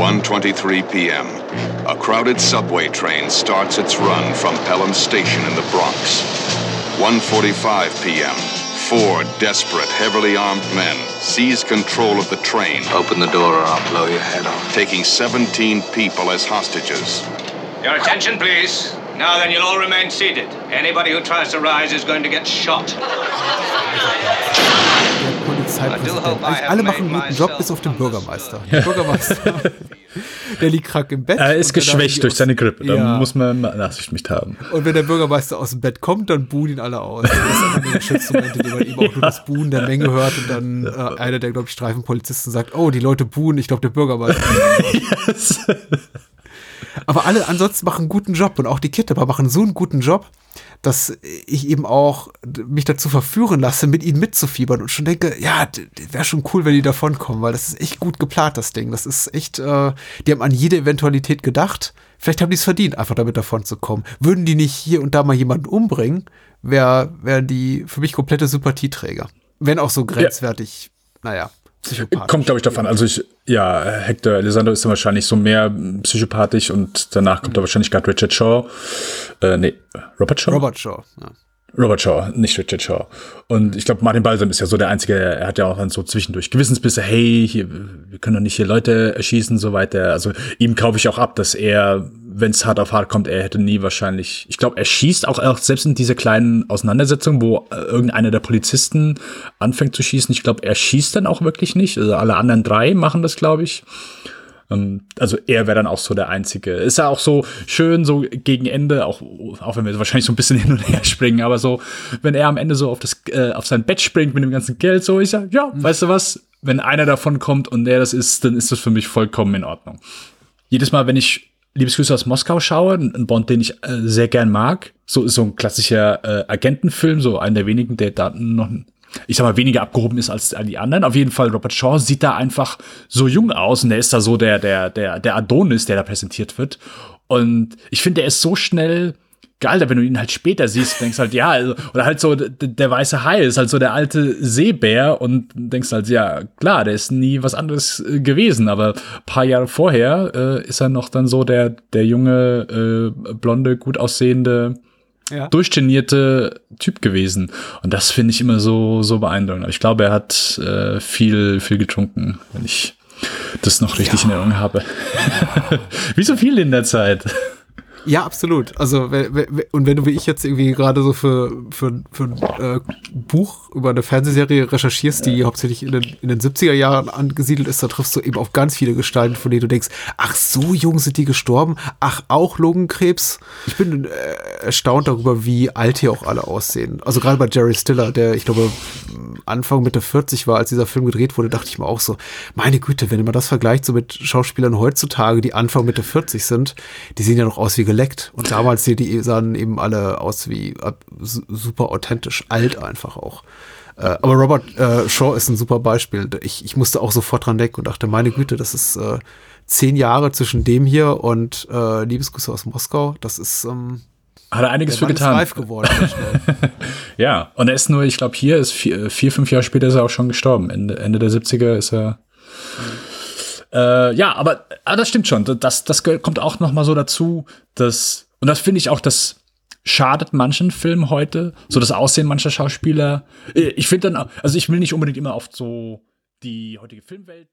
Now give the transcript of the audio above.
1:23 p.m. A crowded subway train starts its run from Pelham Station in the Bronx. 1:45 p.m. Four desperate, heavily armed men seize control of the train. Open the door or I'll blow your head off. Taking 17 people as hostages. Your attention, please. Now then, you'll all remain seated. Anybody who tries to rise is going to get shot. Polizeipräsident. Also alle machen einen guten Job, bis auf den Bürgermeister. Der Bürgermeister, der liegt krank im Bett. Er ist geschwächt durch seine Grippe. Da ja. muss man Nachsicht mit haben. Und wenn der Bürgermeister aus dem Bett kommt, dann buhen ihn alle aus. Das ist eine Schützmomente, die man eben auch nur das Buhen der Menge hört und dann äh, einer der, glaube ich, Streifenpolizisten sagt, oh, die Leute buhen, ich glaube, der Bürgermeister. yes. Aber alle ansonsten machen einen guten Job und auch die Kidnapper machen so einen guten Job, dass ich eben auch mich dazu verführen lasse, mit ihnen mitzufiebern und schon denke, ja, wäre schon cool, wenn die davonkommen, weil das ist echt gut geplant, das Ding. Das ist echt, äh, die haben an jede Eventualität gedacht. Vielleicht haben die es verdient, einfach damit davon zu kommen. Würden die nicht hier und da mal jemanden umbringen, wären wär die für mich komplette Sympathieträger. Wenn auch so grenzwertig, ja. naja. Kommt, glaube ich, davon. Also ich, ja, Hector Elizondo ist dann wahrscheinlich so mehr psychopathisch und danach kommt mhm. da wahrscheinlich gerade Richard Shaw. Äh, nee, Robert Shaw? Robert Shaw, ja. Robert Shaw, nicht Richard Shaw. Und ich glaube, Martin Balsam ist ja so der Einzige, er hat ja auch dann so zwischendurch Gewissensbisse, hey, hier, wir können doch nicht hier Leute erschießen, so weiter. Also ihm kaufe ich auch ab, dass er wenn es hart auf hart kommt, er hätte nie wahrscheinlich. Ich glaube, er schießt auch, auch selbst in dieser kleinen Auseinandersetzung, wo äh, irgendeiner der Polizisten anfängt zu schießen. Ich glaube, er schießt dann auch wirklich nicht. Also alle anderen drei machen das, glaube ich. Ähm, also er wäre dann auch so der Einzige. Ist ja auch so schön, so gegen Ende, auch, auch wenn wir wahrscheinlich so ein bisschen hin und her springen, aber so, wenn er am Ende so auf das, äh, auf sein Bett springt mit dem ganzen Geld, so ist ja, ja, mhm. weißt du was? Wenn einer davon kommt und der das ist, dann ist das für mich vollkommen in Ordnung. Jedes Mal, wenn ich Liebesgrüße aus Moskau schaue, ein Bond, den ich äh, sehr gern mag. So ist so ein klassischer äh, Agentenfilm, so einer der wenigen, der da noch, ich sag mal, weniger abgehoben ist als die anderen. Auf jeden Fall, Robert Shaw sieht da einfach so jung aus und der ist da so der, der, der, der Adonis, der da präsentiert wird. Und ich finde, der ist so schnell geil, wenn du ihn halt später siehst, denkst halt, ja, also, oder halt so, der weiße Hai ist halt so der alte Seebär und denkst halt, ja, klar, der ist nie was anderes äh, gewesen, aber paar Jahre vorher äh, ist er noch dann so der, der junge, äh, blonde, gut aussehende, ja. durchtrainierte Typ gewesen. Und das finde ich immer so, so beeindruckend. Aber ich glaube, er hat äh, viel, viel getrunken, wenn ich das noch richtig ja. in Erinnerung habe. Wie so viel in der Zeit. Ja, absolut. Also, und wenn du wie ich jetzt irgendwie gerade so für, für, für ein äh, Buch über eine Fernsehserie recherchierst, die hauptsächlich in den, in den 70er Jahren angesiedelt ist, da triffst du eben auf ganz viele Gestalten, von denen du denkst, ach, so jung sind die gestorben, ach, auch Lungenkrebs. Ich bin äh, erstaunt darüber, wie alt hier auch alle aussehen. Also gerade bei Jerry Stiller, der, ich glaube, Anfang Mitte 40 war, als dieser Film gedreht wurde, dachte ich mir auch so, meine Güte, wenn man das vergleicht so mit Schauspielern heutzutage, die Anfang Mitte 40 sind, die sehen ja noch aus wie geleckt. Und damals die, die sahen eben alle aus wie äh, super authentisch, alt einfach auch. Äh, aber Robert äh, Shaw ist ein super Beispiel. Ich, ich musste auch sofort dran denken und dachte, meine Güte, das ist äh, zehn Jahre zwischen dem hier und äh, Liebesgrüße aus Moskau. Das ist ähm, hat er einiges für getan. Ist reif geworden. ja, und er ist nur, ich glaube, hier ist vier, vier, fünf Jahre später ist er auch schon gestorben. Ende, Ende der 70er ist er. Mhm. Äh, ja, aber, aber das stimmt schon. Das, das kommt auch noch mal so dazu, dass, und das finde ich auch, das schadet manchen Filmen heute, so das Aussehen mancher Schauspieler. Äh, ich finde dann, also ich will nicht unbedingt immer auf so die heutige Filmwelt